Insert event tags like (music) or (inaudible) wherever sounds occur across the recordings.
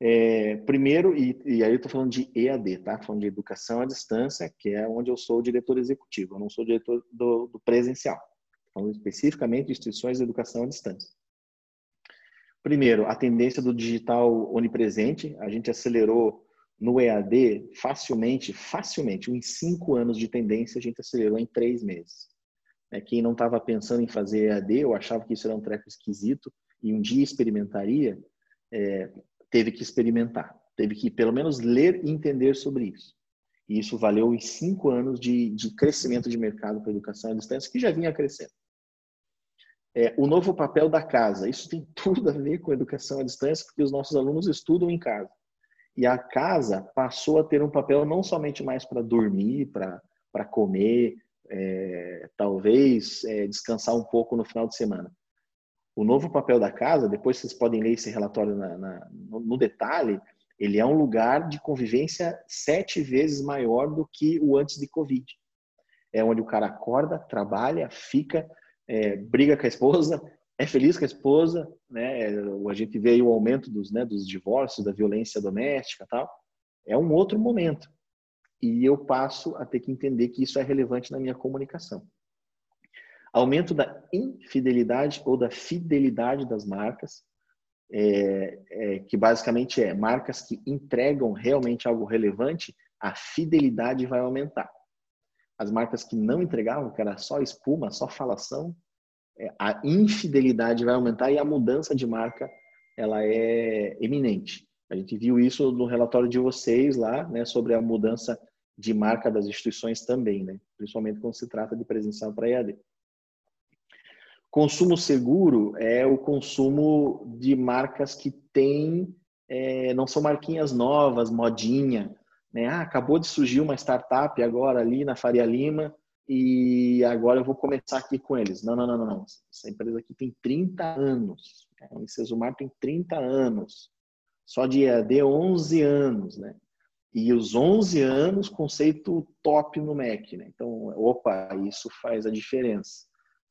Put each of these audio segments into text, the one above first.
É, primeiro, e, e, aí eu estou falando de EAD, tá? Falando de educação à distância, que é onde eu sou diretor executivo, eu não sou diretor do, do presencial. Falando especificamente de instituições de educação à distância. Primeiro, a tendência do digital onipresente, a gente acelerou no EAD facilmente, facilmente, em cinco anos de tendência, a gente acelerou em três meses. É, quem não estava pensando em fazer EAD, ou achava que isso era um treco esquisito, e um dia experimentaria, é, teve que experimentar, teve que pelo menos ler e entender sobre isso. E isso valeu em cinco anos de, de crescimento de mercado para educação à distância, que já vinha crescendo. É, o novo papel da casa, isso tem (laughs) tudo a ver com a educação à distância, porque os nossos alunos estudam em casa. E a casa passou a ter um papel não somente mais para dormir, para comer, é, talvez é, descansar um pouco no final de semana, o novo papel da casa, depois vocês podem ler esse relatório na, na, no detalhe, ele é um lugar de convivência sete vezes maior do que o antes de Covid. É onde o cara acorda, trabalha, fica, é, briga com a esposa, é feliz com a esposa, né? A gente vê o aumento dos, né, dos divórcios, da violência doméstica, tal. É um outro momento. E eu passo a ter que entender que isso é relevante na minha comunicação. Aumento da infidelidade ou da fidelidade das marcas, é, é, que basicamente é marcas que entregam realmente algo relevante, a fidelidade vai aumentar. As marcas que não entregavam, que era só espuma, só falação, é, a infidelidade vai aumentar e a mudança de marca ela é eminente. A gente viu isso no relatório de vocês lá, né, sobre a mudança de marca das instituições também, né, principalmente quando se trata de presencial para EAD. Consumo seguro é o consumo de marcas que têm, é, não são marquinhas novas, modinha. Né? Ah, acabou de surgir uma startup agora ali na Faria Lima e agora eu vou começar aqui com eles. Não, não, não, não. Essa empresa aqui tem 30 anos. O Incesumar tem 30 anos. Só de EAD 11 anos, né? E os 11 anos, conceito top no MEC, né? Então, opa, isso faz a diferença.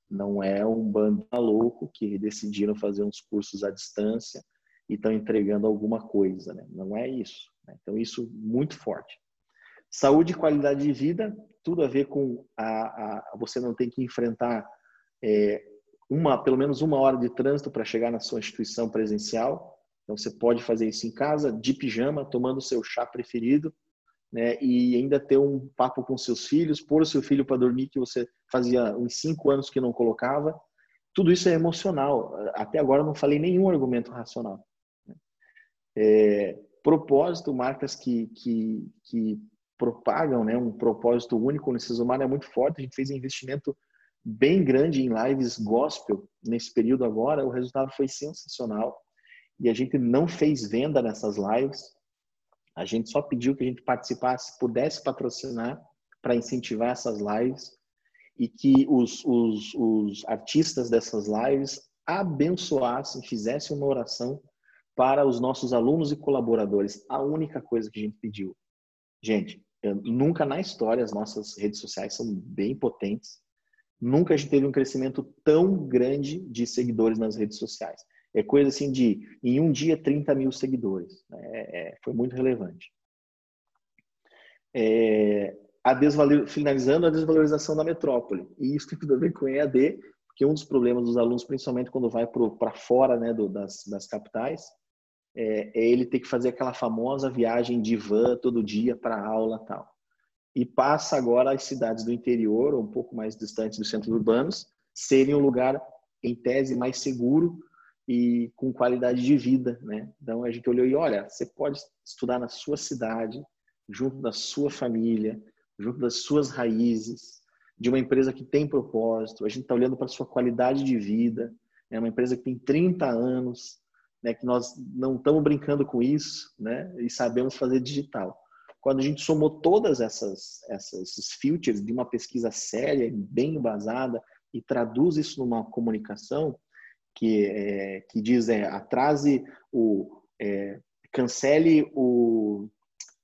Não é um bando louco que decidiram fazer uns cursos à distância e estão entregando alguma coisa, né? Não é isso. Né? Então, isso muito forte. Saúde e qualidade de vida, tudo a ver com a, a você não ter que enfrentar é, uma, pelo menos uma hora de trânsito para chegar na sua instituição presencial. Então, você pode fazer isso em casa, de pijama, tomando o seu chá preferido, né, e ainda ter um papo com seus filhos, pôr o seu filho para dormir que você fazia uns cinco anos que não colocava. Tudo isso é emocional. Até agora não falei nenhum argumento racional. Né. É, propósito, marcas que, que, que propagam né, um propósito único no Cisumar é muito forte. A gente fez um investimento bem grande em lives gospel nesse período agora. O resultado foi sensacional. E a gente não fez venda nessas lives. A gente só pediu que a gente participasse, pudesse patrocinar para incentivar essas lives e que os, os, os artistas dessas lives abençoassem, fizessem uma oração para os nossos alunos e colaboradores. A única coisa que a gente pediu. Gente, nunca na história as nossas redes sociais são bem potentes. Nunca a gente teve um crescimento tão grande de seguidores nas redes sociais. É coisa assim de, em um dia, 30 mil seguidores. Né? É, é, foi muito relevante. É, a desvalor, finalizando a desvalorização da metrópole. E isso (laughs) tem tudo a ver com EAD, porque um dos problemas dos alunos, principalmente quando vai para fora né, do, das, das capitais, é, é, ele ter que fazer aquela famosa viagem de van todo dia para aula tal. E passa agora as cidades do interior, ou um pouco mais distantes dos centros urbanos, serem um lugar, em tese, mais seguro e com qualidade de vida, né? Então a gente olhou e olha, você pode estudar na sua cidade, junto da sua família, junto das suas raízes, de uma empresa que tem propósito. A gente está olhando para a sua qualidade de vida, é uma empresa que tem 30 anos, né? Que nós não estamos brincando com isso, né? E sabemos fazer digital. Quando a gente somou todas essas, essas esses filters de uma pesquisa séria, bem embasada e traduz isso numa comunicação, que, é, que diz é, atrase o é, cancele o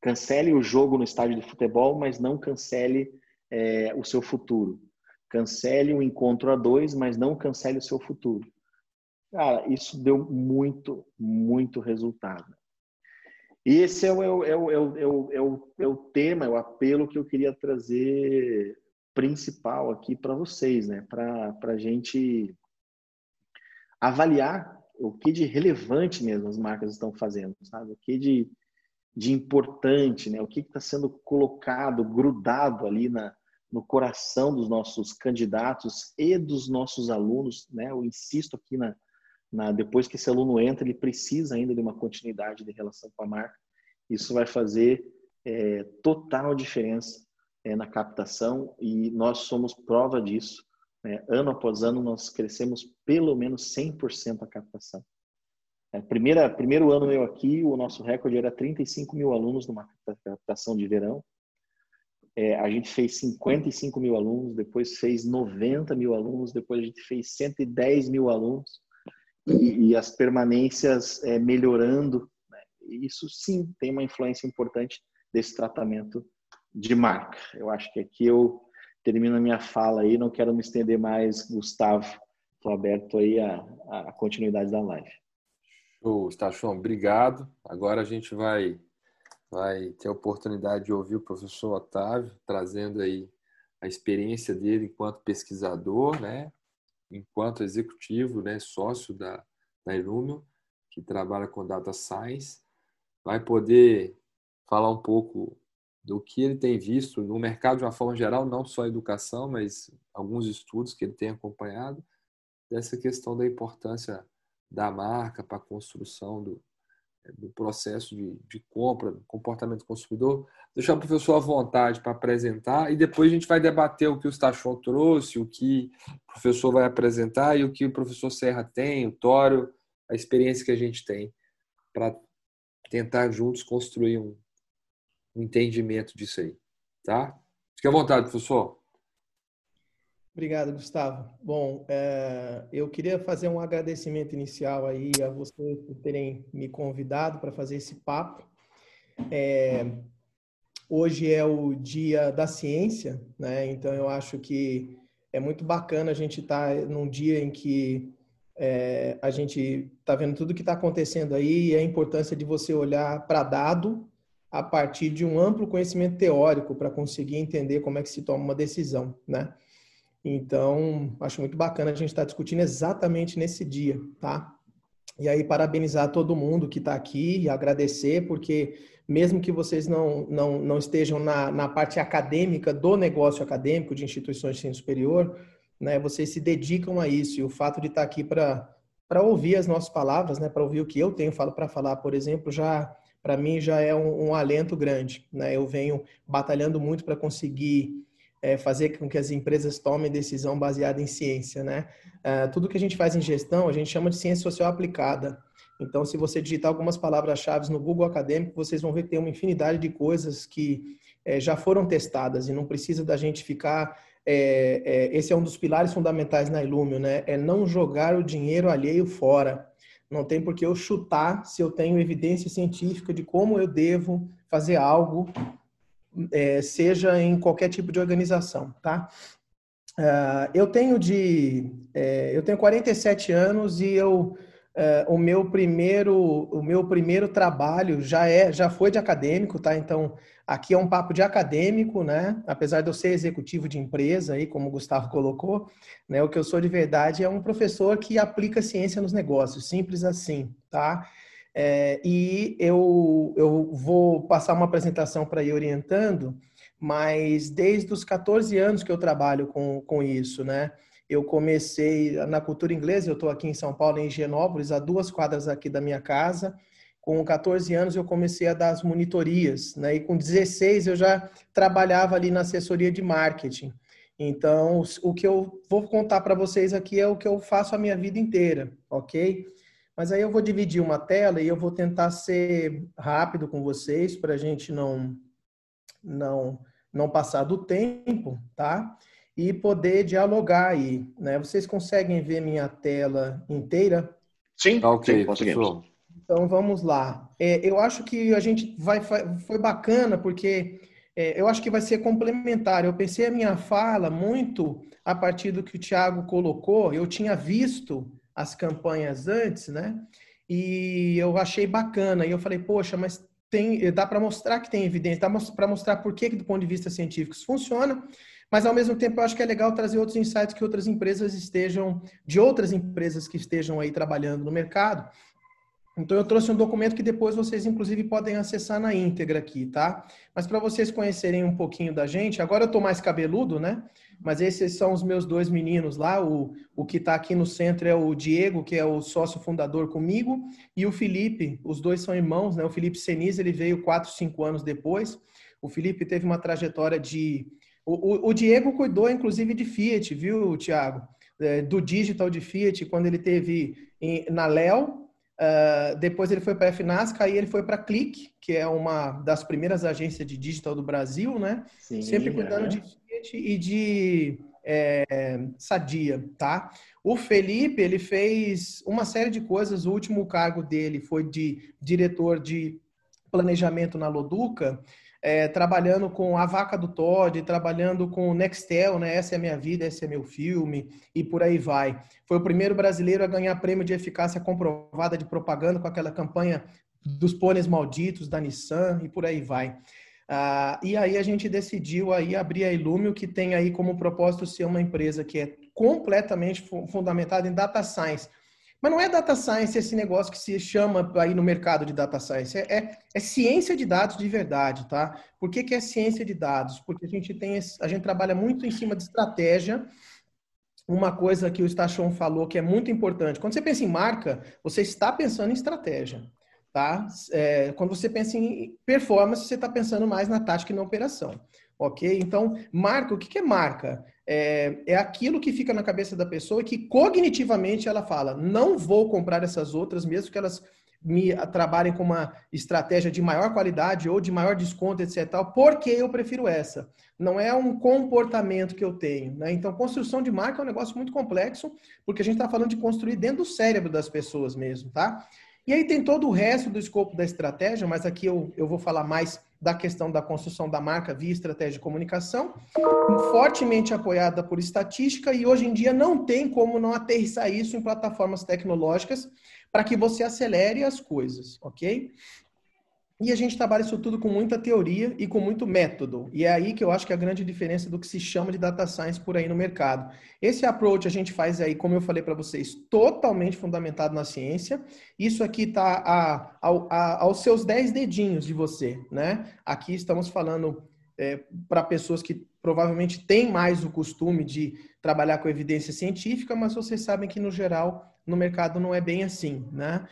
cancele o jogo no estádio de futebol, mas não cancele é, o seu futuro. Cancele o encontro a dois, mas não cancele o seu futuro. Cara, isso deu muito, muito resultado. E esse é o, é o, é o, é o, é o, é o tema, é o apelo que eu queria trazer principal aqui para vocês, né? Para a gente avaliar o que de relevante mesmo as marcas estão fazendo, sabe? O que de, de importante, né? O que está sendo colocado, grudado ali na, no coração dos nossos candidatos e dos nossos alunos, né? Eu insisto aqui na, na depois que esse aluno entra, ele precisa ainda de uma continuidade de relação com a marca. Isso vai fazer é, total diferença é, na captação e nós somos prova disso. Né? Ano após ano, nós crescemos pelo menos 100% a captação. É, primeira, primeiro ano meu aqui, o nosso recorde era 35 mil alunos numa captação de verão. É, a gente fez 55 mil alunos, depois fez 90 mil alunos, depois a gente fez 110 mil alunos e, e as permanências é, melhorando. Né? Isso sim tem uma influência importante desse tratamento de marca. Eu acho que aqui eu termino a minha fala aí, não quero me estender mais, Gustavo. Estou aberto aí a, a continuidade da live. Show, Stachon, obrigado. Agora a gente vai, vai ter a oportunidade de ouvir o professor Otávio trazendo aí a experiência dele enquanto pesquisador, né? enquanto executivo, né? sócio da, da Illumio, que trabalha com Data Science. Vai poder falar um pouco do que ele tem visto no mercado de uma forma geral, não só a educação, mas alguns estudos que ele tem acompanhado, dessa questão da importância da marca para a construção do, do processo de, de compra, comportamento do consumidor. Deixar o professor à vontade para apresentar e depois a gente vai debater o que o Stachon trouxe, o que o professor vai apresentar e o que o professor Serra tem, o Tório, a experiência que a gente tem para tentar juntos construir um, um entendimento disso aí, tá? Fique à vontade, professor. Obrigado, Gustavo. Bom, é, eu queria fazer um agradecimento inicial aí a vocês por terem me convidado para fazer esse papo. É, hoje é o dia da ciência, né? Então eu acho que é muito bacana a gente estar tá num dia em que é, a gente está vendo tudo que está acontecendo aí e a importância de você olhar para dado a partir de um amplo conhecimento teórico para conseguir entender como é que se toma uma decisão, né? Então, acho muito bacana a gente estar tá discutindo exatamente nesse dia, tá? E aí, parabenizar todo mundo que está aqui e agradecer, porque mesmo que vocês não, não, não estejam na, na parte acadêmica do negócio acadêmico de instituições de ensino superior, né, vocês se dedicam a isso. E o fato de estar tá aqui para ouvir as nossas palavras, né, para ouvir o que eu tenho para falar, por exemplo, já para mim já é um, um, alento grande. Né? Eu venho batalhando muito para conseguir é, fazer com que as empresas tomem decisão baseada em ciência. Né? Uh, tudo que a gente faz em gestão, a gente chama de ciência social aplicada. Então, se você digitar algumas palavras-chave no Google Acadêmico, vocês vão ver que tem uma infinidade de coisas que é, já foram testadas e não precisa da gente ficar. É, é, esse é um dos pilares fundamentais na Illumio, né? É não jogar o dinheiro alheio fora. Não tem por que eu chutar se eu tenho evidência científica de como eu devo fazer algo, é, seja em qualquer tipo de organização, tá? Uh, eu tenho de, é, eu tenho 47 anos e eu Uh, o meu primeiro o meu primeiro trabalho já é já foi de acadêmico tá? Então aqui é um papo de acadêmico né? Apesar de eu ser executivo de empresa aí como o Gustavo colocou né? O que eu sou de verdade é um professor que aplica ciência nos negócios simples assim tá? É, e eu eu vou passar uma apresentação para ir orientando mas desde os 14 anos que eu trabalho com com isso né eu comecei na cultura inglesa, eu estou aqui em São Paulo, em Higienópolis, a duas quadras aqui da minha casa. Com 14 anos eu comecei a dar as monitorias, né? E com 16 eu já trabalhava ali na assessoria de marketing. Então, o que eu vou contar para vocês aqui é o que eu faço a minha vida inteira, ok? Mas aí eu vou dividir uma tela e eu vou tentar ser rápido com vocês para a gente não, não, não passar do tempo, tá? E poder dialogar aí, né? Vocês conseguem ver minha tela inteira? Sim, tá ok, sim, conseguimos. Então vamos lá. É, eu acho que a gente vai foi bacana porque é, eu acho que vai ser complementar. Eu pensei a minha fala muito a partir do que o Tiago colocou. Eu tinha visto as campanhas antes, né? E eu achei bacana. E eu falei, poxa, mas tem, dá para mostrar que tem evidência, dá para mostrar por que, do ponto de vista científico, isso funciona. Mas, ao mesmo tempo, eu acho que é legal trazer outros insights que outras empresas estejam, de outras empresas que estejam aí trabalhando no mercado, então, eu trouxe um documento que depois vocês, inclusive, podem acessar na íntegra aqui, tá? Mas para vocês conhecerem um pouquinho da gente, agora eu estou mais cabeludo, né? Mas esses são os meus dois meninos lá. O, o que está aqui no centro é o Diego, que é o sócio fundador comigo, e o Felipe. Os dois são irmãos, né? O Felipe Seniz, ele veio quatro, cinco anos depois. O Felipe teve uma trajetória de. O, o, o Diego cuidou, inclusive, de Fiat, viu, Tiago? É, do digital de Fiat, quando ele teve em, na Léo, Uh, depois ele foi para a FNASCA, aí ele foi para a Click, que é uma das primeiras agências de digital do Brasil, né? Sim, Sempre cuidando é. de Fiat e de é, Sadia, tá? O Felipe, ele fez uma série de coisas. O último cargo dele foi de diretor de planejamento na Loduca é, trabalhando com A Vaca do Todd, trabalhando com Nextel, né? Essa é a minha vida, esse é meu filme, e por aí vai. Foi o primeiro brasileiro a ganhar prêmio de eficácia comprovada de propaganda com aquela campanha dos pôneis malditos da Nissan, e por aí vai. Ah, e aí a gente decidiu aí abrir a Ilumio, que tem aí como propósito ser uma empresa que é completamente fundamentada em data science, mas não é data science esse negócio que se chama aí no mercado de data science. É, é, é ciência de dados de verdade, tá? Por que, que é ciência de dados? Porque a gente tem a gente trabalha muito em cima de estratégia. Uma coisa que o Stachon falou que é muito importante. Quando você pensa em marca, você está pensando em estratégia. Tá? É, quando você pensa em performance, você está pensando mais na tática e na operação. Ok? Então, marca, o que, que é marca? É, é aquilo que fica na cabeça da pessoa que cognitivamente ela fala: não vou comprar essas outras, mesmo que elas me trabalhem com uma estratégia de maior qualidade ou de maior desconto, etc. Porque eu prefiro essa. Não é um comportamento que eu tenho. Né? Então, construção de marca é um negócio muito complexo, porque a gente está falando de construir dentro do cérebro das pessoas mesmo, tá? E aí tem todo o resto do escopo da estratégia, mas aqui eu, eu vou falar mais da questão da construção da marca via estratégia de comunicação, fortemente apoiada por estatística, e hoje em dia não tem como não aterrissar isso em plataformas tecnológicas para que você acelere as coisas, ok? E a gente trabalha isso tudo com muita teoria e com muito método. E é aí que eu acho que é a grande diferença do que se chama de data science por aí no mercado. Esse approach a gente faz aí, como eu falei para vocês, totalmente fundamentado na ciência. Isso aqui está aos seus 10 dedinhos de você, né? Aqui estamos falando é, para pessoas que provavelmente têm mais o costume de trabalhar com evidência científica, mas vocês sabem que, no geral, no mercado não é bem assim, né?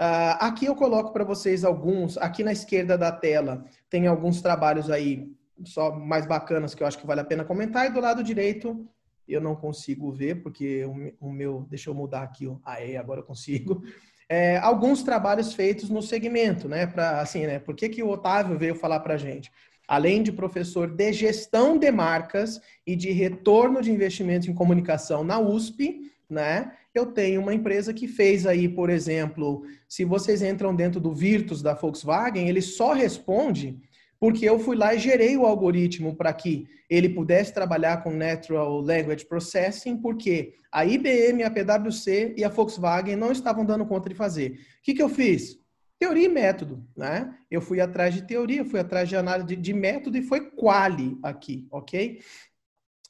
Uh, aqui eu coloco para vocês alguns, aqui na esquerda da tela tem alguns trabalhos aí só mais bacanas que eu acho que vale a pena comentar, e do lado direito eu não consigo ver, porque o, meu, deixa eu mudar aqui, ó. aí agora eu consigo. É, alguns trabalhos feitos no segmento, né? Para assim, né? Por que, que o Otávio veio falar para gente? Além de professor de gestão de marcas e de retorno de investimentos em comunicação na USP, né? Eu tenho uma empresa que fez aí, por exemplo, se vocês entram dentro do Virtus da Volkswagen, ele só responde porque eu fui lá e gerei o algoritmo para que ele pudesse trabalhar com Natural Language Processing, porque a IBM, a PwC e a Volkswagen não estavam dando conta de fazer. O que, que eu fiz? Teoria e método, né? Eu fui atrás de teoria, fui atrás de análise de, de método e foi quali aqui, ok?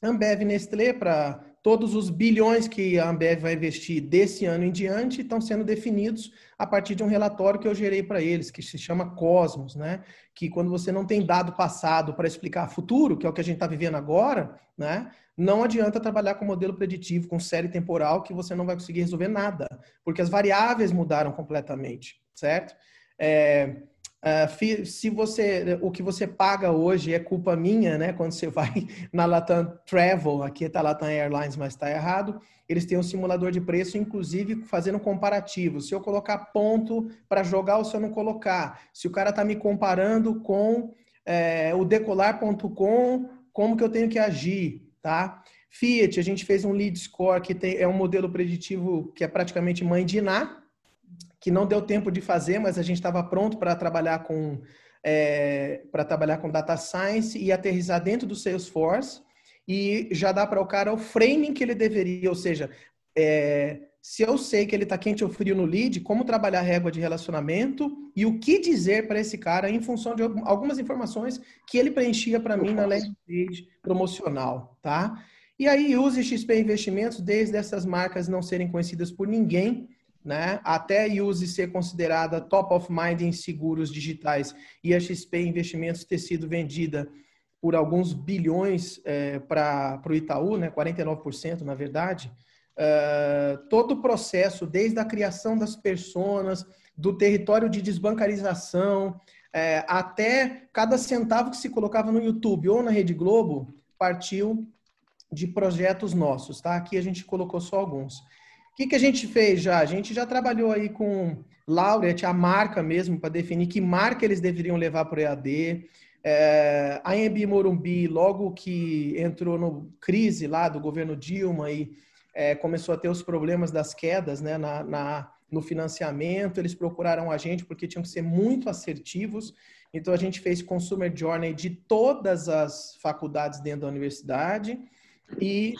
Ambev Nestlé, para Todos os bilhões que a Ambev vai investir desse ano em diante estão sendo definidos a partir de um relatório que eu gerei para eles, que se chama Cosmos, né? Que quando você não tem dado passado para explicar futuro, que é o que a gente está vivendo agora, né? Não adianta trabalhar com modelo preditivo, com série temporal, que você não vai conseguir resolver nada, porque as variáveis mudaram completamente, certo? É, Uh, se você, o que você paga hoje é culpa minha, né? Quando você vai (laughs) na Latam Travel, aqui está Latam Airlines, mas está errado. Eles têm um simulador de preço, inclusive fazendo comparativo. Se eu colocar ponto para jogar ou se eu não colocar. Se o cara está me comparando com é, o decolar.com, como que eu tenho que agir, tá? Fiat, a gente fez um lead score que tem, é um modelo preditivo que é praticamente mãe de Iná, que não deu tempo de fazer, mas a gente estava pronto para trabalhar com é, para trabalhar com data science e aterrizar dentro do Salesforce e já dá para o cara o framing que ele deveria, ou seja, é, se eu sei que ele está quente ou frio no lead, como trabalhar a régua de relacionamento e o que dizer para esse cara em função de algumas informações que ele preenchia para mim na landing page promocional, tá? E aí use XP Investimentos desde essas marcas não serem conhecidas por ninguém, né? Até use ser considerada top of mind em seguros digitais e a XP Investimentos ter sido vendida por alguns bilhões é, para o Itaú, né? 49% na verdade. Uh, todo o processo, desde a criação das personas, do território de desbancarização, é, até cada centavo que se colocava no YouTube ou na Rede Globo, partiu de projetos nossos, tá? Aqui a gente colocou só alguns. O que, que a gente fez já? A gente já trabalhou aí com Laureate, a marca mesmo, para definir que marca eles deveriam levar para o EAD. É, a Embi Morumbi, logo que entrou no crise lá do governo Dilma e é, começou a ter os problemas das quedas né, na, na, no financiamento, eles procuraram a gente porque tinham que ser muito assertivos. Então, a gente fez Consumer Journey de todas as faculdades dentro da universidade e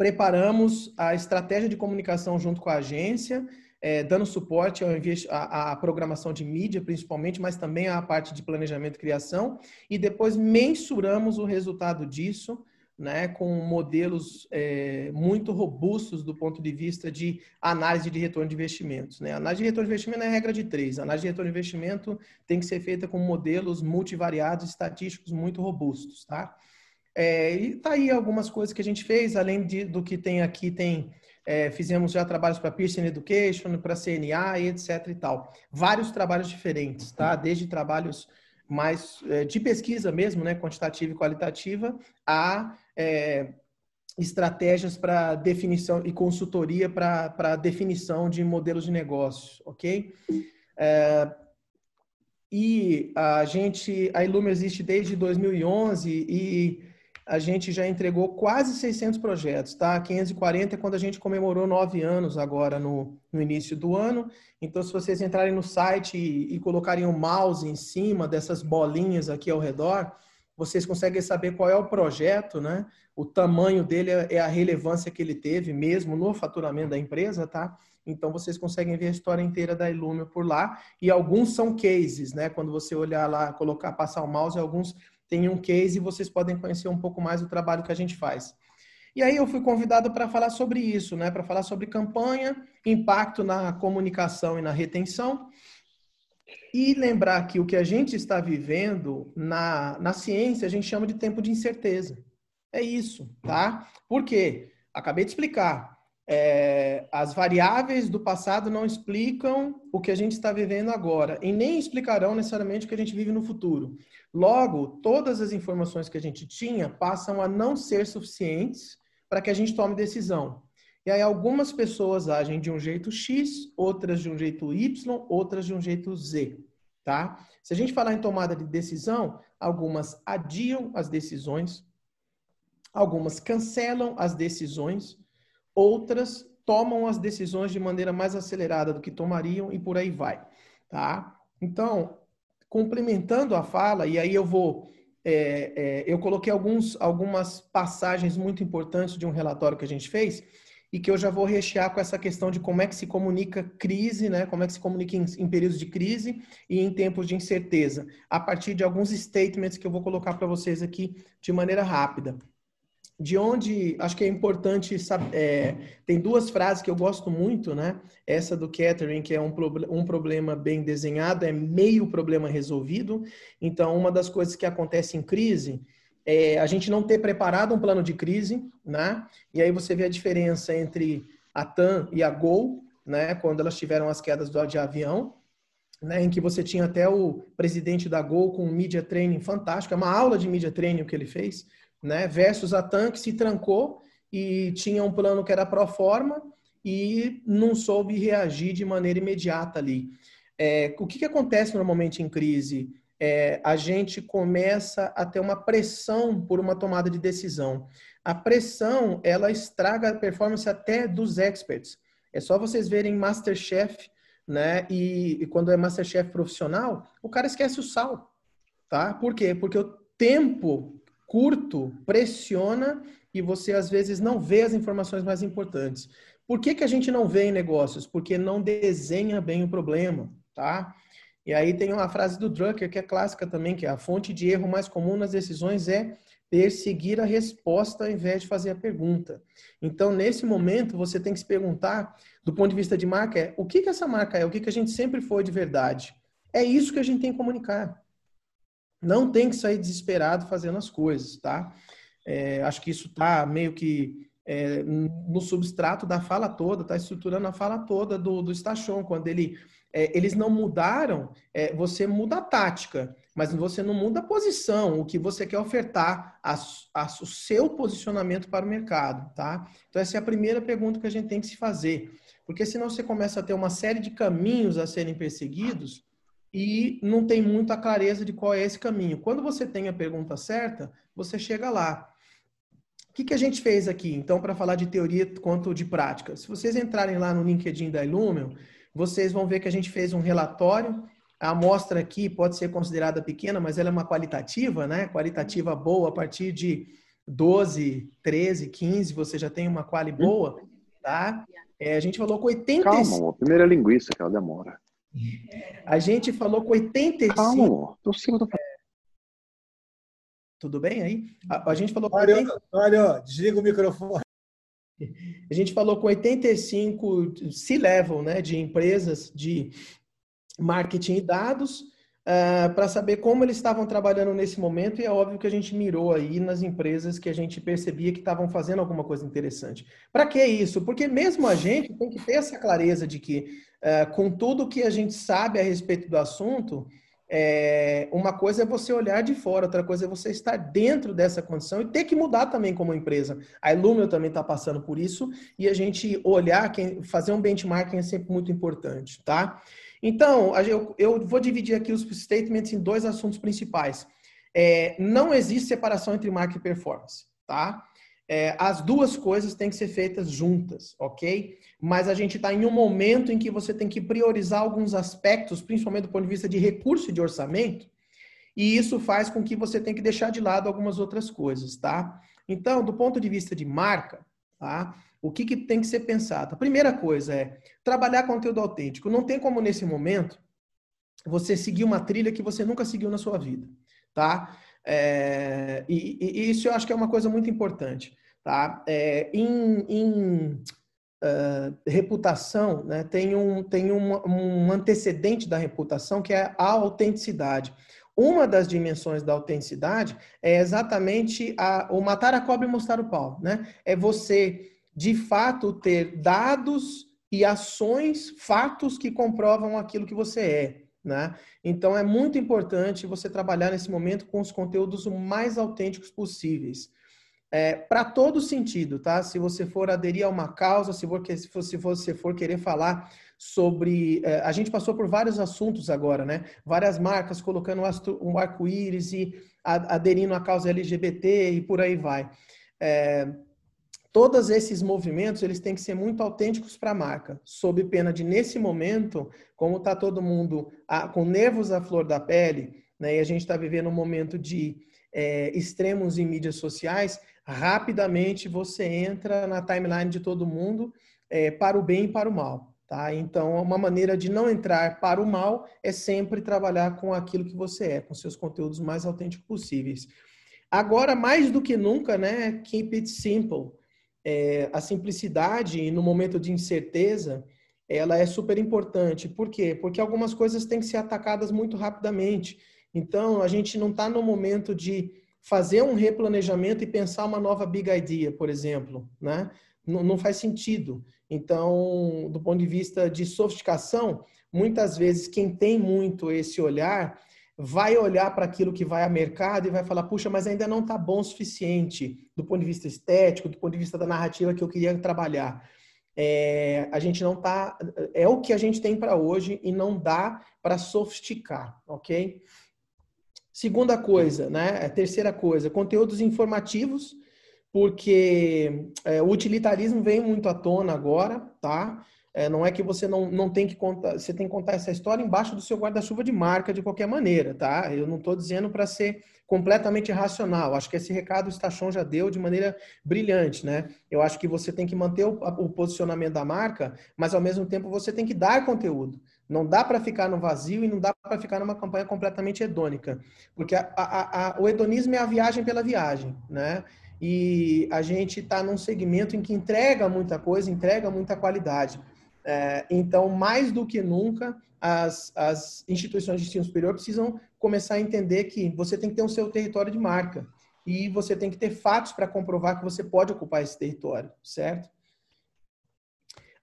preparamos a estratégia de comunicação junto com a agência, é, dando suporte à, programação de mídia, principalmente, mas também à parte de planejamento e criação, e depois mensuramos o resultado disso né, com modelos é, muito robustos do ponto de vista de análise de retorno de investimentos. Né? A análise de retorno de investimento é regra de três. A análise de retorno de investimento tem que ser feita com modelos multivariados estatísticos muito robustos. Tá? É, e tá aí algumas coisas que a gente fez, além de, do que tem aqui, tem é, fizemos já trabalhos para Pearson Education, para CNA e etc e tal. Vários trabalhos diferentes, tá? Desde trabalhos mais é, de pesquisa mesmo, né, quantitativa e qualitativa, a é, estratégias para definição e consultoria para definição de modelos de negócio, ok? É, e a gente, a Ilume existe desde 2011 e a gente já entregou quase 600 projetos, tá? 540 é quando a gente comemorou nove anos agora no, no início do ano. Então, se vocês entrarem no site e, e colocarem o mouse em cima dessas bolinhas aqui ao redor, vocês conseguem saber qual é o projeto, né? O tamanho dele é a relevância que ele teve mesmo no faturamento da empresa, tá? Então vocês conseguem ver a história inteira da Illumio por lá e alguns são cases, né? Quando você olhar lá, colocar, passar o mouse, alguns tem um case e vocês podem conhecer um pouco mais do trabalho que a gente faz. E aí eu fui convidado para falar sobre isso, né? Para falar sobre campanha, impacto na comunicação e na retenção. E lembrar que o que a gente está vivendo na, na ciência a gente chama de tempo de incerteza. É isso, tá? Por quê? Acabei de explicar. É, as variáveis do passado não explicam o que a gente está vivendo agora e nem explicarão necessariamente o que a gente vive no futuro. Logo, todas as informações que a gente tinha passam a não ser suficientes para que a gente tome decisão. E aí algumas pessoas agem de um jeito X, outras de um jeito Y, outras de um jeito Z, tá? Se a gente falar em tomada de decisão, algumas adiam as decisões, algumas cancelam as decisões, outras tomam as decisões de maneira mais acelerada do que tomariam e por aí vai, tá? Então, complementando a fala, e aí eu vou. É, é, eu coloquei alguns, algumas passagens muito importantes de um relatório que a gente fez e que eu já vou rechear com essa questão de como é que se comunica crise, né? Como é que se comunica em, em períodos de crise e em tempos de incerteza, a partir de alguns statements que eu vou colocar para vocês aqui de maneira rápida de onde acho que é importante saber. É, tem duas frases que eu gosto muito, né? Essa do Catherine, que é um, um problema bem desenhado, é meio problema resolvido. Então, uma das coisas que acontece em crise é a gente não ter preparado um plano de crise, né? E aí você vê a diferença entre a TAM e a Gol, né? Quando elas tiveram as quedas do, de avião. Né, em que você tinha até o presidente da Gol com um media training fantástico, é uma aula de media training que ele fez, né? Versus a TAM que se trancou e tinha um plano que era pro forma e não soube reagir de maneira imediata ali. É, o que, que acontece normalmente em crise? É, a gente começa a ter uma pressão por uma tomada de decisão. A pressão, ela estraga a performance até dos experts. É só vocês verem Masterchef, né? E, e quando é Masterchef profissional, o cara esquece o sal. tá? Por quê? Porque o tempo curto pressiona e você às vezes não vê as informações mais importantes. Por que, que a gente não vê em negócios? Porque não desenha bem o problema, tá? E aí tem uma frase do Drucker que é clássica também, que é a fonte de erro mais comum nas decisões é perseguir a resposta ao invés de fazer a pergunta. Então, nesse momento, você tem que se perguntar, do ponto de vista de marca, é o que, que essa marca é? O que, que a gente sempre foi de verdade? É isso que a gente tem que comunicar. Não tem que sair desesperado fazendo as coisas, tá? É, acho que isso está meio que é, no substrato da fala toda, está estruturando a fala toda do, do Stachon, quando ele, é, eles não mudaram, é, você muda a tática, mas você não muda a posição, o que você quer ofertar, a, a, o seu posicionamento para o mercado, tá? Então essa é a primeira pergunta que a gente tem que se fazer, porque senão você começa a ter uma série de caminhos a serem perseguidos e não tem muita clareza de qual é esse caminho. Quando você tem a pergunta certa, você chega lá. O que, que a gente fez aqui, então, para falar de teoria quanto de prática? Se vocês entrarem lá no LinkedIn da Illumio, vocês vão ver que a gente fez um relatório. A amostra aqui pode ser considerada pequena, mas ela é uma qualitativa, né? Qualitativa boa, a partir de 12, 13, 15, você já tem uma quali boa, tá? É, a gente falou com 85... Calma, amor. Primeiro é linguiça, que ela demora. A gente falou com 85. Calma. Tô sim, eu tô falando. Tudo bem aí? A, a gente falou com olha, 80... olha, desliga o microfone. A gente falou com 85 C-level, né, de empresas de marketing e dados, uh, ah, para saber como eles estavam trabalhando nesse momento, e é óbvio que a gente mirou aí nas empresas que a gente percebia que estavam fazendo alguma coisa interessante. Para que isso? Porque mesmo a gente tem que ter essa clareza de que é, com tudo que a gente sabe a respeito do assunto, é, uma coisa é você olhar de fora, outra coisa é você estar dentro dessa condição e ter que mudar também como empresa. A Illumio também está passando por isso e a gente olhar, quem, fazer um benchmarking é sempre muito importante, tá? Então, eu, vou dividir aqui os statements em dois assuntos principais. É, não existe separação entre marca e performance, tá? É, as duas coisas têm que ser feitas juntas, ok? Mas a gente está em um momento em que você tem que priorizar alguns aspectos, principalmente do ponto de vista de recurso e de orçamento, e isso faz com que você tenha que deixar de lado algumas outras coisas, tá? Então, do ponto de vista de marca, tá? O que, que tem que ser pensado? A primeira coisa é trabalhar conteúdo autêntico. Não tem como, nesse momento, você seguir uma trilha que você nunca seguiu na sua vida, tá? É, e, e, isso eu acho que é uma coisa muito importante. Tá? É, em, em uh, reputação, né, tem, um, tem um, um antecedente da reputação que é a autenticidade. Uma das dimensões da autenticidade é exatamente a, o matar a cobra e mostrar o pau. Né? É você, de fato, ter dados e ações, fatos que comprovam aquilo que você é. Né? Então, é muito importante você trabalhar nesse momento com os conteúdos mais autênticos possíveis é, para todo sentido, tá? Se você for aderir a uma causa, se, for, se você for querer falar sobre. É, a gente passou por vários assuntos agora, né? Várias marcas colocando um arco-íris e aderindo à causa LGBT e por aí vai. É, todos esses movimentos eles têm que ser muito autênticos para a marca, sob pena de, nesse momento, como está todo mundo a, com nervos à flor da pele, né? E a gente está vivendo um momento de é, extremos em mídias sociais, rapidamente você entra na timeline de todo mundo é, para o bem e para o mal. Tá? Então, uma maneira de não entrar para o mal é sempre trabalhar com aquilo que você é, com seus conteúdos mais autênticos possíveis. Agora, mais do que nunca, né, keep it simple. É, a simplicidade no momento de incerteza, ela é super importante. Por quê? Porque algumas coisas têm que ser atacadas muito rapidamente. Então, a gente não está no momento de fazer um replanejamento e pensar uma nova big idea, por exemplo, né? Não, não faz sentido. Então, do ponto de vista de sofisticação, muitas vezes quem tem muito esse olhar vai olhar para aquilo que vai a mercado e vai falar, puxa, mas ainda não está bom o suficiente do ponto de vista estético, do ponto de vista da narrativa que eu queria trabalhar. É, a gente não está, é o que a gente tem para hoje e não dá para sofisticar, ok? Segunda coisa, né? Terceira coisa, conteúdos informativos, porque é, o utilitarismo vem muito à tona agora, tá? É, não é que você não, não tem que contar, você tem que contar essa história embaixo do seu guarda-chuva de marca de qualquer maneira, tá? Eu não estou dizendo para ser completamente racional. Acho que esse recado o Stachon já deu de maneira brilhante, né? Eu acho que você tem que manter o, o posicionamento da marca, mas ao mesmo tempo você tem que dar conteúdo. Não dá para ficar no vazio e não dá para ficar numa campanha completamente hedônica, porque a, a, a, o hedonismo é a viagem pela viagem, né? E a gente está num segmento em que entrega muita coisa, entrega muita qualidade. É, então, mais do que nunca, as, as instituições de ensino superior precisam começar a entender que você tem que ter o seu território de marca e você tem que ter fatos para comprovar que você pode ocupar esse território, certo?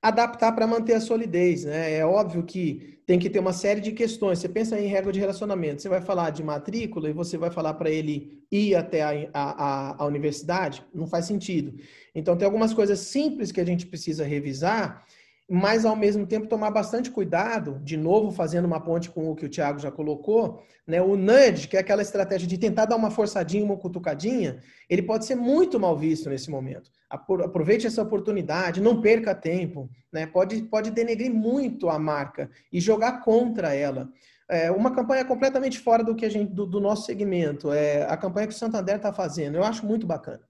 Adaptar para manter a solidez, né? É óbvio que tem que ter uma série de questões. Você pensa em regra de relacionamento, você vai falar de matrícula e você vai falar para ele ir até a, a, a universidade? Não faz sentido. Então, tem algumas coisas simples que a gente precisa revisar mas ao mesmo tempo tomar bastante cuidado, de novo fazendo uma ponte com o que o Thiago já colocou, né? O nudge, que é aquela estratégia de tentar dar uma forçadinha, uma cutucadinha, ele pode ser muito mal visto nesse momento. Aproveite essa oportunidade, não perca tempo, né? Pode, pode denegrir muito a marca e jogar contra ela. É uma campanha completamente fora do que a gente do, do nosso segmento, é a campanha que o Santander está fazendo. Eu acho muito bacana.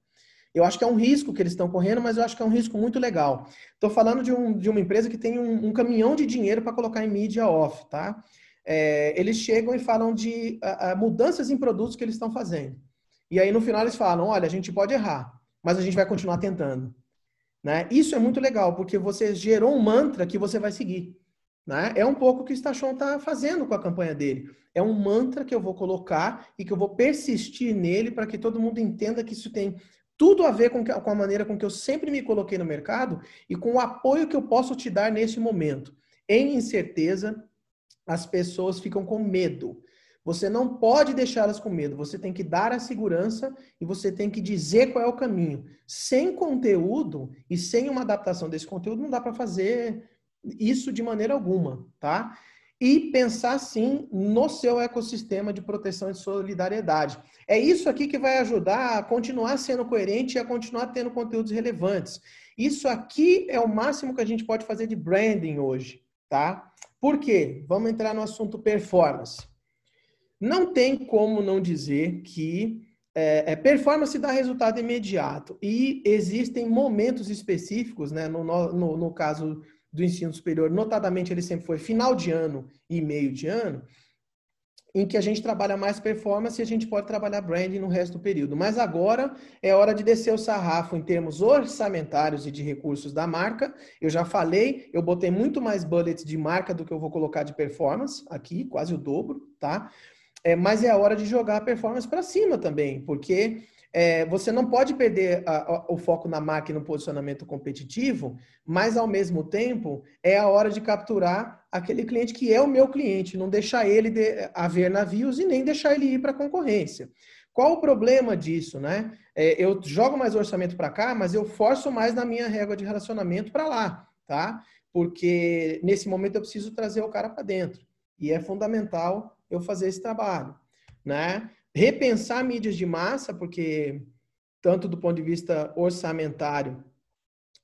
Eu acho que é um risco que eles estão correndo, mas eu acho que é um risco muito legal. Estou falando de, um, de uma empresa que tem um, um caminhão de dinheiro para colocar em mídia off, tá? É, eles chegam e falam de a, a mudanças em produtos que eles estão fazendo. E aí no final eles falam, olha, a gente pode errar, mas a gente vai continuar tentando. Né? Isso é muito legal, porque você gerou um mantra que você vai seguir. Né? É um pouco o que o Stachon está fazendo com a campanha dele. É um mantra que eu vou colocar e que eu vou persistir nele para que todo mundo entenda que isso tem tudo a ver com, a maneira com que eu sempre me coloquei no mercado e com o apoio que eu posso te dar nesse momento. Em incerteza, as pessoas ficam com medo. Você não pode deixá-las com medo. Você tem que dar a segurança e você tem que dizer qual é o caminho. Sem conteúdo e sem uma adaptação desse conteúdo, não dá para fazer isso de maneira alguma, tá? E pensar sim no seu ecossistema de proteção e solidariedade. É isso aqui que vai ajudar a continuar sendo coerente e a continuar tendo conteúdos relevantes. Isso aqui é o máximo que a gente pode fazer de branding hoje, tá? Por quê? Vamos entrar no assunto performance. Não tem como não dizer que é, é, performance dá resultado imediato e existem momentos específicos, né? No, no, no caso do ensino superior, notadamente ele sempre foi final de ano e meio de ano, em que a gente trabalha mais performance e a gente pode trabalhar branding no resto do período. Mas agora é hora de descer o sarrafo em termos orçamentários e de recursos da marca. Eu já falei, eu botei muito mais bullets de marca do que eu vou colocar de performance aqui, quase o dobro, tá? É, mas é a hora de jogar a performance para cima também, porque é, você não pode perder a, a, o foco na e no posicionamento competitivo, mas ao mesmo tempo é a hora de capturar aquele cliente que é o meu cliente, não deixar ele de, haver navios e nem deixar ele ir para a concorrência. Qual o problema disso, né? É, eu jogo mais orçamento para cá, mas eu forço mais na minha régua de relacionamento para lá, tá? Porque nesse momento eu preciso trazer o cara para dentro e é fundamental eu fazer esse trabalho, né? Repensar mídias de massa, porque tanto do ponto de vista orçamentário,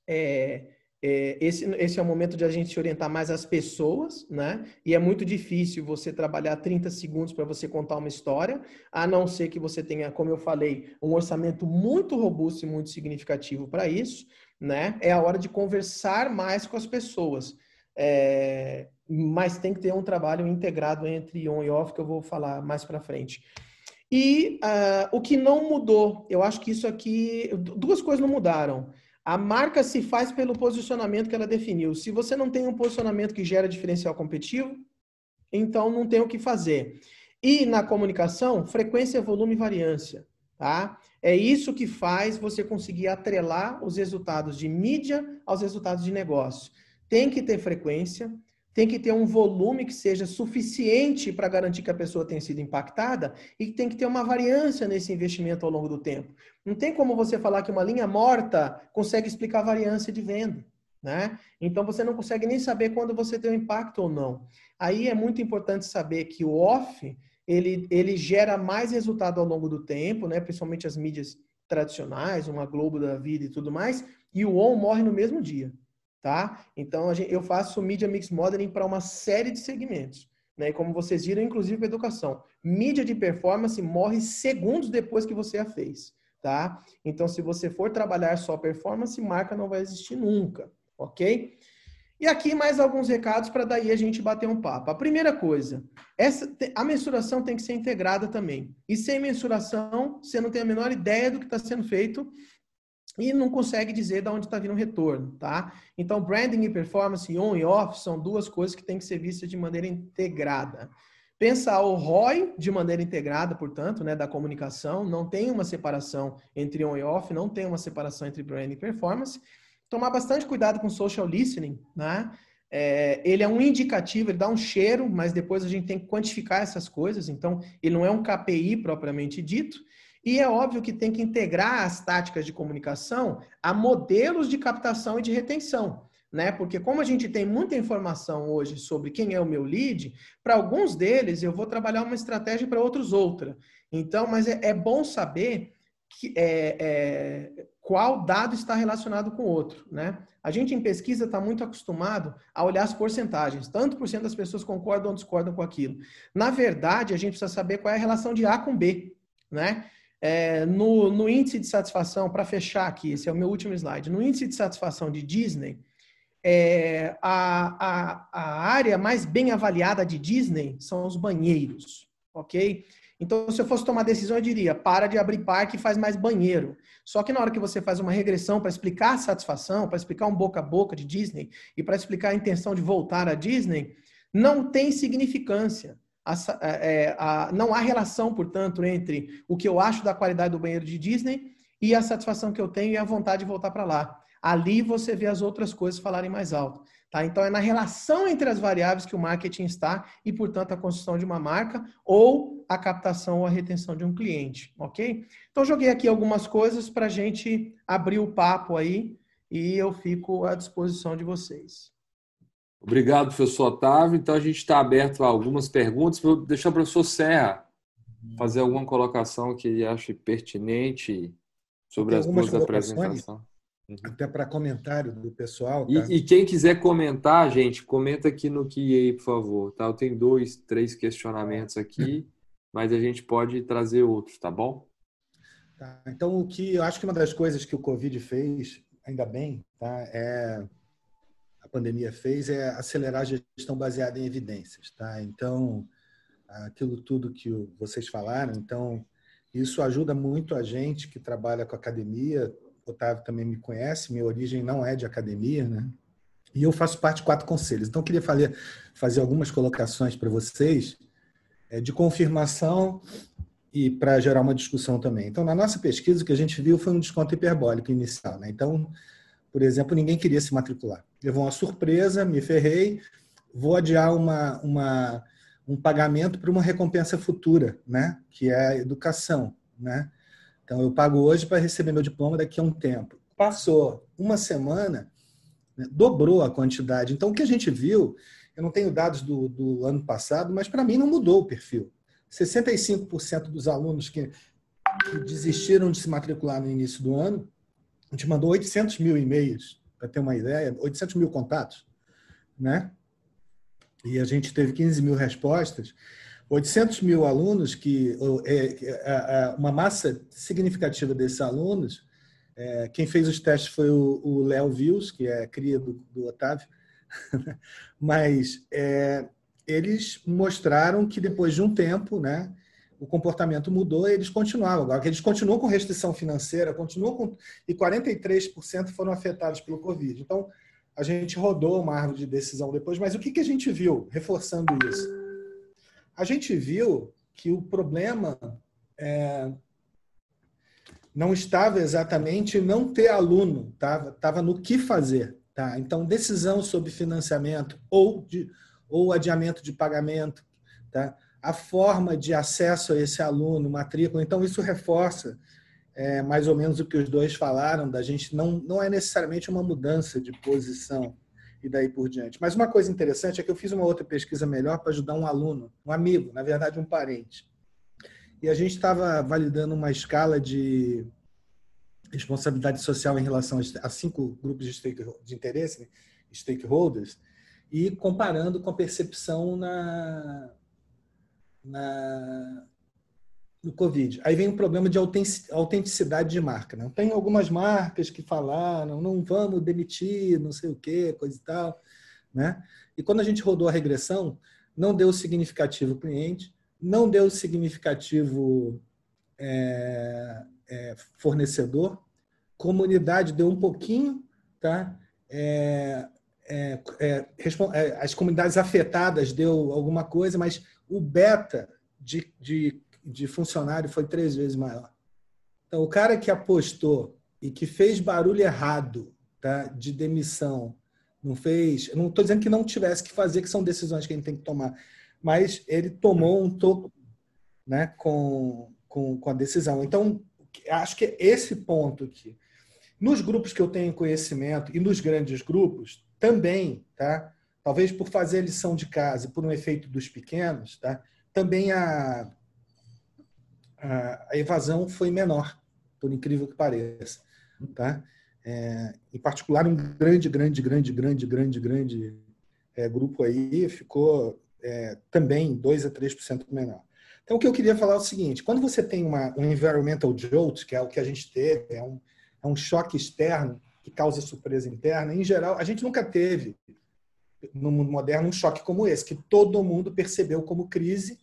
é, é, esse, esse é o momento de a gente se orientar mais às pessoas, né? E é muito difícil você trabalhar 30 segundos para você contar uma história, a não ser que você tenha, como eu falei, um orçamento muito robusto e muito significativo para isso, né? É a hora de conversar mais com as pessoas. É, mas tem que ter um trabalho integrado entre on e off, que eu vou falar mais para frente. E uh, o que não mudou, eu acho que isso aqui, duas coisas não mudaram. A marca se faz pelo posicionamento que ela definiu. Se você não tem um posicionamento que gera diferencial competitivo, então não tem o que fazer. E na comunicação, frequência, volume e variância. Tá? É isso que faz você conseguir atrelar os resultados de mídia aos resultados de negócio. Tem que ter frequência, tem que ter um volume que seja suficiente para garantir que a pessoa tenha sido impactada e tem que ter uma variância nesse investimento ao longo do tempo. Não tem como você falar que uma linha morta consegue explicar a variância de venda. Né? Então você não consegue nem saber quando você tem um impacto ou não. Aí é muito importante saber que o off ele, ele gera mais resultado ao longo do tempo, né? principalmente as mídias tradicionais, uma Globo da vida e tudo mais, e o on morre no mesmo dia. Tá? Então gente, eu faço Media Mix Modeling para uma série de segmentos. Né? E como vocês viram, inclusive para educação. Mídia de performance morre segundos depois que você a fez, tá? Então, se você for trabalhar só performance, marca não vai existir nunca, ok? E aqui mais alguns recados para daí a gente bater um papo. A primeira coisa, essa, a mensuração tem que ser integrada também. E sem mensuração, você não tem a menor ideia do que está sendo feito e não consegue dizer de onde está vindo o retorno, tá? Então, branding e performance, on e off, são duas coisas que têm que ser vistas de maneira integrada. Pensar o ROI de maneira integrada, portanto, né, da comunicação, não tem uma separação entre on e off, não tem uma separação entre branding e performance. Tomar bastante cuidado com social listening, né? É, ele é um indicativo, ele dá um cheiro, mas depois a gente tem que quantificar essas coisas, então ele não é um KPI propriamente dito. E é óbvio que tem que integrar as táticas de comunicação a modelos de captação e de retenção. Né? Porque como a gente tem muita informação hoje sobre quem é o meu lead, para alguns deles eu vou trabalhar uma estratégia para outros outra. Então, mas é, é bom saber que, é, é, qual dado está relacionado com o outro, né? A gente em pesquisa está muito acostumado a olhar as porcentagens, tanto por cento das pessoas concordam ou discordam com aquilo. Na verdade, a gente precisa saber qual é a relação de A com B, né? É, no, no, índice de satisfação, para fechar aqui, esse é o meu último slide, no índice de satisfação de Disney, é, a, a, a área mais bem avaliada de Disney são os banheiros, ok? Então, se eu fosse tomar decisão, eu diria: para de abrir parque e faz mais banheiro. Só que na hora que você faz uma regressão para explicar a satisfação, para explicar um boca a boca de Disney e para explicar a intenção de voltar a Disney, não tem significância. A, é, a, não há relação, portanto, entre o que eu acho da qualidade do banheiro de Disney e a satisfação que eu tenho e a vontade de voltar para lá. Ali você vê as outras coisas falarem mais alto. Tá? Então, é na relação entre as variáveis que o marketing está e, portanto, a construção de uma marca ou a captação ou a retenção de um cliente, ok? Então, joguei aqui algumas coisas para a gente abrir o papo aí e eu fico à disposição de vocês. Obrigado, professor Otávio. Então, a gente está aberto a algumas perguntas. Vou deixar o professor Serra fazer alguma colocação que ele ache pertinente sobre as duas apresentações. Uhum. Até para comentário do pessoal. Tá? E, e, quem quiser comentar, gente, comenta aqui no QA, por favor. Tá? Eu tenho dois, três questionamentos aqui, (laughs) mas a gente pode trazer outros, tá bom? Tá. Então, o que eu acho que uma das coisas que o Covid fez, ainda bem, tá? é pandemia fez é acelerar a gestão baseada em evidências, tá? Então, aquilo tudo que vocês falaram, então isso ajuda muito a gente que trabalha com academia. O Otávio também me conhece, minha origem não é de academia, né? E eu faço parte de quatro conselhos. Então, eu queria fazer, fazer algumas colocações para vocês é, de confirmação e para gerar uma discussão também. Então, na nossa pesquisa, o que a gente viu foi um desconto hiperbólico inicial. Né? Então, por exemplo, ninguém queria se matricular. Levou uma surpresa, me ferrei, vou adiar uma, uma, um pagamento para uma recompensa futura, né? que é a educação. Né? Então, eu pago hoje para receber meu diploma daqui a um tempo. Passou uma semana, né? dobrou a quantidade. Então, o que a gente viu, eu não tenho dados do, do ano passado, mas para mim não mudou o perfil. 65% dos alunos que, que desistiram de se matricular no início do ano a gente mandou 800 mil e-mails, para ter uma ideia, 800 mil contatos, né? E a gente teve 15 mil respostas. 800 mil alunos, que é, é, uma massa significativa desses alunos, é, quem fez os testes foi o Léo Vils, que é cria do, do Otávio, (laughs) mas é, eles mostraram que depois de um tempo, né, o comportamento mudou e eles continuavam. Agora, eles continuam com restrição financeira, continuam com. E 43% foram afetados pelo Covid. Então, a gente rodou uma árvore de decisão depois, mas o que, que a gente viu, reforçando isso? A gente viu que o problema é, não estava exatamente não ter aluno, estava, estava no que fazer. Tá? Então, decisão sobre financiamento ou, de, ou adiamento de pagamento, tá? A forma de acesso a esse aluno, matrícula. Então, isso reforça é, mais ou menos o que os dois falaram, da gente não, não é necessariamente uma mudança de posição e daí por diante. Mas uma coisa interessante é que eu fiz uma outra pesquisa melhor para ajudar um aluno, um amigo, na verdade um parente. E a gente estava validando uma escala de responsabilidade social em relação a cinco grupos de, de interesse, stakeholders e comparando com a percepção na, na, no Covid. Aí vem o problema de autenticidade de marca. Né? Tem algumas marcas que falaram, não vamos demitir, não sei o quê, coisa e tal. Né? E quando a gente rodou a regressão, não deu significativo cliente, não deu significativo é, é, fornecedor, comunidade deu um pouquinho, tá? É, é, é, é, as comunidades afetadas deu alguma coisa, mas o beta de, de, de funcionário foi três vezes maior. Então, o cara que apostou e que fez barulho errado tá, de demissão, não fez. Não estou dizendo que não tivesse que fazer, que são decisões que a gente tem que tomar, mas ele tomou um topo né, com, com, com a decisão. Então, acho que esse ponto aqui. Nos grupos que eu tenho conhecimento e nos grandes grupos, também, tá? Talvez por fazer a lição de casa e por um efeito dos pequenos, tá? Também a, a, a evasão foi menor, por incrível que pareça, tá? É, em particular, um grande, grande, grande, grande, grande, grande é, grupo aí ficou é, também 2 a 3% menor. Então, o que eu queria falar é o seguinte: quando você tem uma, um environmental jolt, que é o que a gente teve, é um, é um choque externo que causa surpresa interna, em geral, a gente nunca teve no mundo moderno um choque como esse, que todo mundo percebeu como crise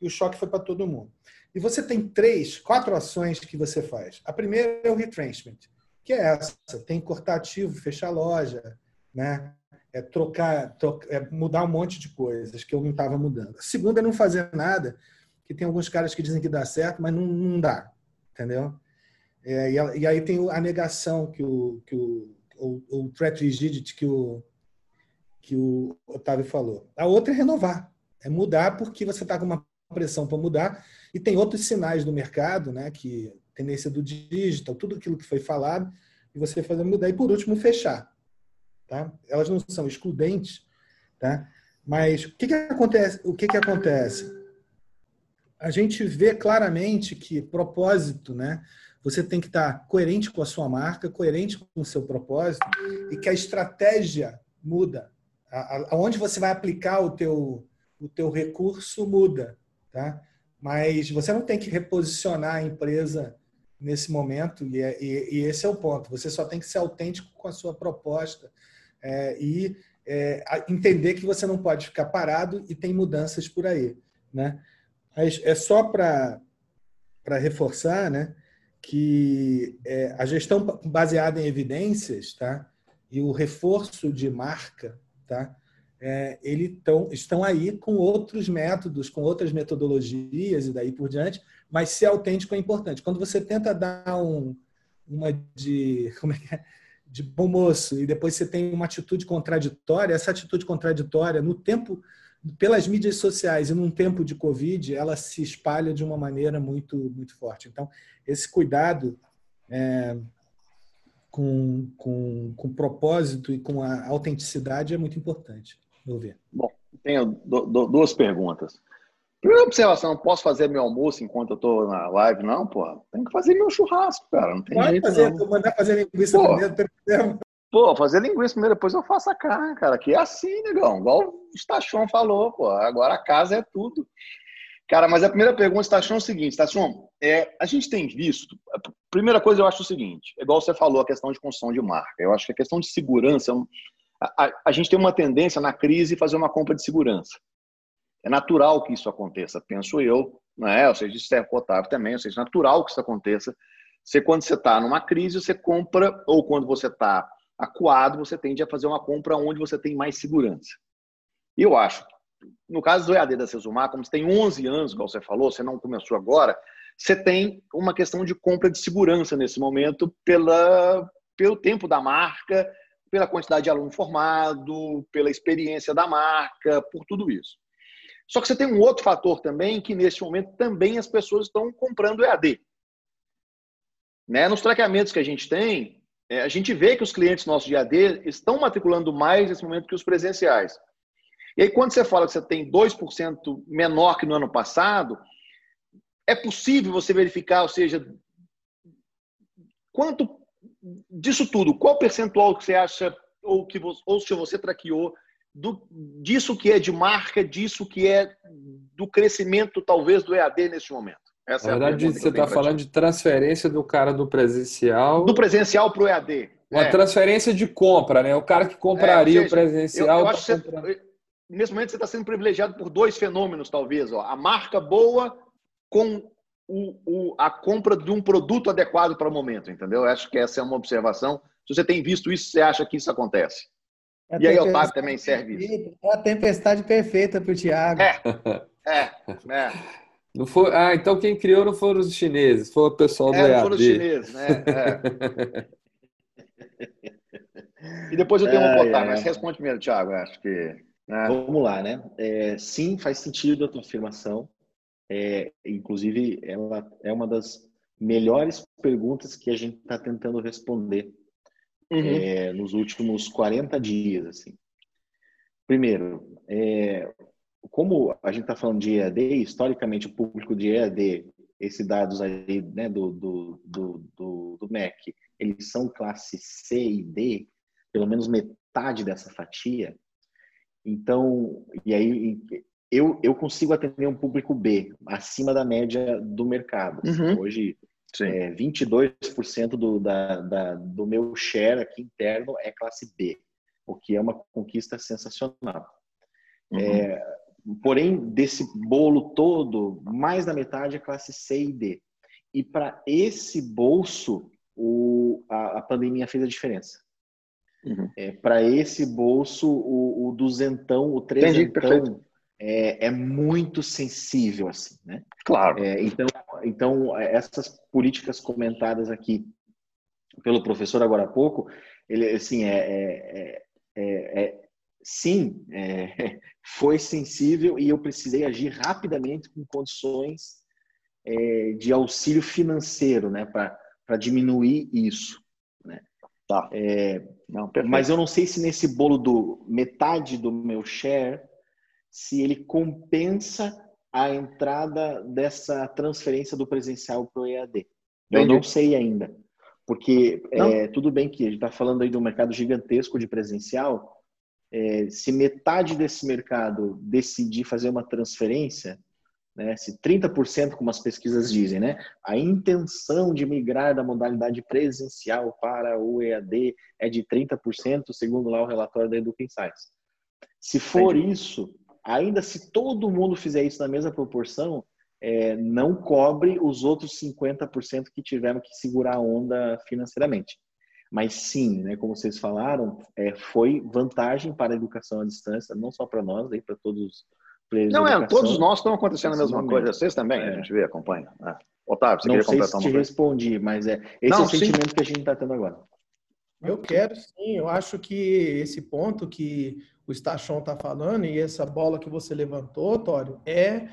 e o choque foi para todo mundo. E você tem três, quatro ações que você faz. A primeira é o retrenchment, que é essa: tem que cortar ativo, fechar loja, né? É trocar, trocar é mudar um monte de coisas que eu não estava mudando. A segunda é não fazer nada, que tem alguns caras que dizem que dá certo, mas não, não dá, entendeu? É, e, e, aí tem a negação que o, que o, o, o threat rigidity que o, que o Otávio falou. A outra é renovar, é mudar porque você está com uma pressão para mudar e tem outros sinais do mercado, né, que tendência do digital, tudo aquilo que foi falado, e você fazer mudar. E por último, fechar. Tá? Elas não são excludentes, tá? mas o que, que acontece? O que, que acontece? a gente vê claramente que propósito, né? Você tem que estar coerente com a sua marca, coerente com o seu propósito e que a estratégia muda. Aonde você vai aplicar o teu, o teu recurso muda, tá? Mas você não tem que reposicionar a empresa nesse momento e, é, e, e esse é o ponto. Você só tem que ser autêntico com a sua proposta é, e é, entender que você não pode ficar parado e tem mudanças por aí, né? Mas é só para reforçar né, que é, a gestão baseada em evidências tá, e o reforço de marca tá, é, ele tão, estão aí com outros métodos, com outras metodologias e daí por diante, mas ser autêntico é importante. Quando você tenta dar um, uma de, (laughs) como é que é? de bom moço e depois você tem uma atitude contraditória, essa atitude contraditória no tempo pelas mídias sociais e num tempo de Covid, ela se espalha de uma maneira muito, muito forte. Então, esse cuidado é, com, com, com propósito e com a autenticidade é muito importante, meu ver. Bom, tenho duas perguntas. Primeira observação, posso fazer meu almoço enquanto eu estou na live? Não, pô. Tem que fazer meu churrasco, cara. Não tem Pode jeito fazer, não. mandar fazer linguiça pô, primeiro, Pô, fazer linguiça primeiro, depois eu faço a carne, cara. Que é assim, negão. Igual o Stachon falou, pô. Agora a casa é tudo. Cara, mas a primeira pergunta, Stachon, é o seguinte, Stachon, é, a gente tem visto... A primeira coisa, eu acho o seguinte, é igual você falou, a questão de construção de marca. Eu acho que a questão de segurança... A, a, a gente tem uma tendência na crise fazer uma compra de segurança. É natural que isso aconteça, penso eu, não é? Ou seja, isso é Otávio também, ou seja, é natural que isso aconteça. Você, quando você está numa crise, você compra, ou quando você está acuado, você tende a fazer uma compra onde você tem mais segurança. E eu acho, no caso do EAD da Sesumar, como você tem 11 anos, como você falou, você não começou agora, você tem uma questão de compra de segurança nesse momento pela, pelo tempo da marca, pela quantidade de aluno formado, pela experiência da marca, por tudo isso. Só que você tem um outro fator também, que nesse momento também as pessoas estão comprando EAD. Né? Nos traqueamentos que a gente tem, é, a gente vê que os clientes nossos de AD estão matriculando mais nesse momento que os presenciais. E aí, quando você fala que você tem 2% menor que no ano passado, é possível você verificar, ou seja, quanto disso tudo, qual percentual que você acha, ou, que você, ou se você traqueou do, disso que é de marca, disso que é do crescimento, talvez, do EAD neste momento? Essa Na verdade, é você está falando de transferência do cara do presencial. Do presencial para o EAD. Uma é. transferência de compra, né? O cara que compraria é, seja, o presencial. Eu, eu acho tá você, nesse momento você está sendo privilegiado por dois fenômenos, talvez. Ó. A marca boa com o, o, a compra de um produto adequado para o momento, entendeu? Eu acho que essa é uma observação. Se você tem visto isso, você acha que isso acontece? É e aí, Otávio também serve isso. É a tempestade perfeita para o Tiago. É, (laughs) é, é. Não foi, ah, então quem criou não foram os chineses, foi o pessoal do é, EAD. foram os chineses, né? (laughs) É. e depois eu tenho uma botar, mas responde primeiro, Tiago, acho que... Né? Vamos lá, né? É, sim, faz sentido a tua afirmação. É, inclusive, ela é uma das melhores perguntas que a gente está tentando responder uhum. é, nos últimos 40 dias. Assim. Primeiro, é, como a gente está falando de EAD, historicamente o público de EAD, esses dados aí né, do, do, do, do, do MEC, eles são classe C e D, pelo menos metade dessa fatia. Então, e aí eu, eu consigo atender um público B, acima da média do mercado. Uhum. Hoje, é, 22% do, da, da, do meu share aqui interno é classe B, o que é uma conquista sensacional. Uhum. É, porém, desse bolo todo, mais da metade é classe C e D. E para esse bolso, o, a, a, pandemia fez a diferença. Uhum. É, para esse bolso, o, o duzentão, o trezentão, é, é muito sensível, assim, né? Claro. É, então, então, essas políticas comentadas aqui pelo professor agora há pouco, ele, assim, é, é, é, é sim, (laughs) foi sensível e eu precisei agir rapidamente com condições de auxílio financeiro, né, para diminuir isso. Tá. É, não, mas eu não sei se nesse bolo do metade do meu share se ele compensa a entrada dessa transferência do presencial para o EAD. Eu Entendi. não sei ainda. Porque é, tudo bem que a gente está falando aí de um mercado gigantesco de presencial. É, se metade desse mercado decidir fazer uma transferência, né, se 30%, como as pesquisas dizem, né, a intenção de migrar da modalidade presencial para o EAD é de 30%, segundo lá o relatório da Educa Insights. Se for Entendi. isso, ainda se todo mundo fizer isso na mesma proporção, é, não cobre os outros 50% que tiveram que segurar a onda financeiramente. Mas sim, né, como vocês falaram, é, foi vantagem para a educação à distância, não só para nós, para todos os Não, é, todos nós estão acontecendo a mesma coisa. Vocês também, é. a gente vê, acompanha. É. Otávio, você não queria completar se te respondi, mas é esse não, é o sentimento sim. que a gente está tendo agora. Eu quero sim, eu acho que esse ponto que o Stachon está falando e essa bola que você levantou, Tório, é,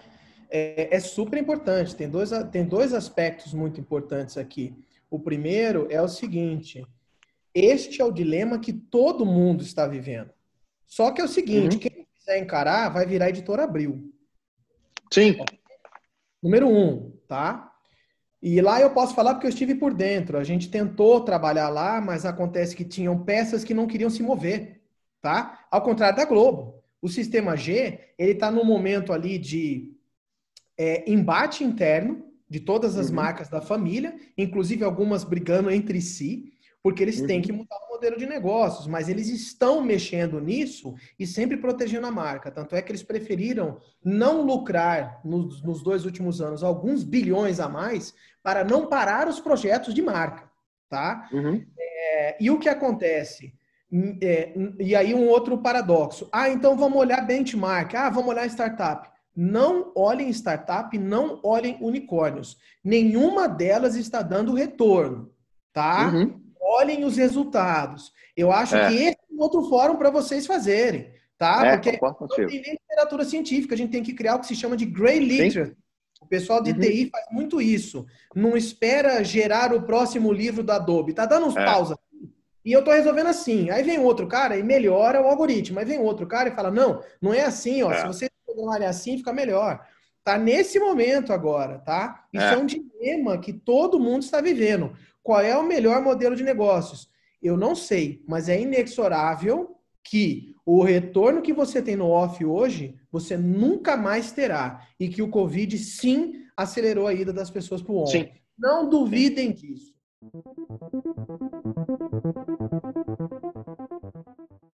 é, é, super importante. Tem dois, tem dois aspectos muito importantes aqui. O primeiro é o seguinte: este é o dilema que todo mundo está vivendo. Só que é o seguinte: uhum. quem quiser encarar vai virar editora Abril. Sim. Número um, tá? E lá eu posso falar porque eu estive por dentro. A gente tentou trabalhar lá, mas acontece que tinham peças que não queriam se mover tá? Ao contrário da Globo. O sistema G, ele está no momento ali de é, embate interno de todas as uhum. marcas da família, inclusive algumas brigando entre si, porque eles uhum. têm que mudar o modelo de negócios, mas eles estão mexendo nisso e sempre protegendo a marca. Tanto é que eles preferiram não lucrar nos, nos dois últimos anos alguns bilhões a mais para não parar os projetos de marca, tá? Uhum. É, e o que acontece? É, e aí um outro paradoxo. Ah, então vamos olhar benchmark. Ah, vamos olhar startup. Não olhem startup, não olhem unicórnios. Nenhuma delas está dando retorno, tá? Uhum. Olhem os resultados. Eu acho é. que esse é um outro fórum para vocês fazerem, tá? É, Porque não tem nem literatura científica, a gente tem que criar o que se chama de grey literature. O pessoal de uhum. TI faz muito isso. Não espera gerar o próximo livro da Adobe. Tá dando uns é. pausa e eu estou resolvendo assim. Aí vem outro cara e melhora o algoritmo. Aí vem outro cara e fala: não, não é assim, ó. É. Se você programar assim, fica melhor. Tá nesse momento agora, tá? Isso é. é um dilema que todo mundo está vivendo. Qual é o melhor modelo de negócios? Eu não sei, mas é inexorável que o retorno que você tem no off hoje, você nunca mais terá. E que o Covid, sim, acelerou a ida das pessoas para o on. Sim. Não duvidem sim. disso.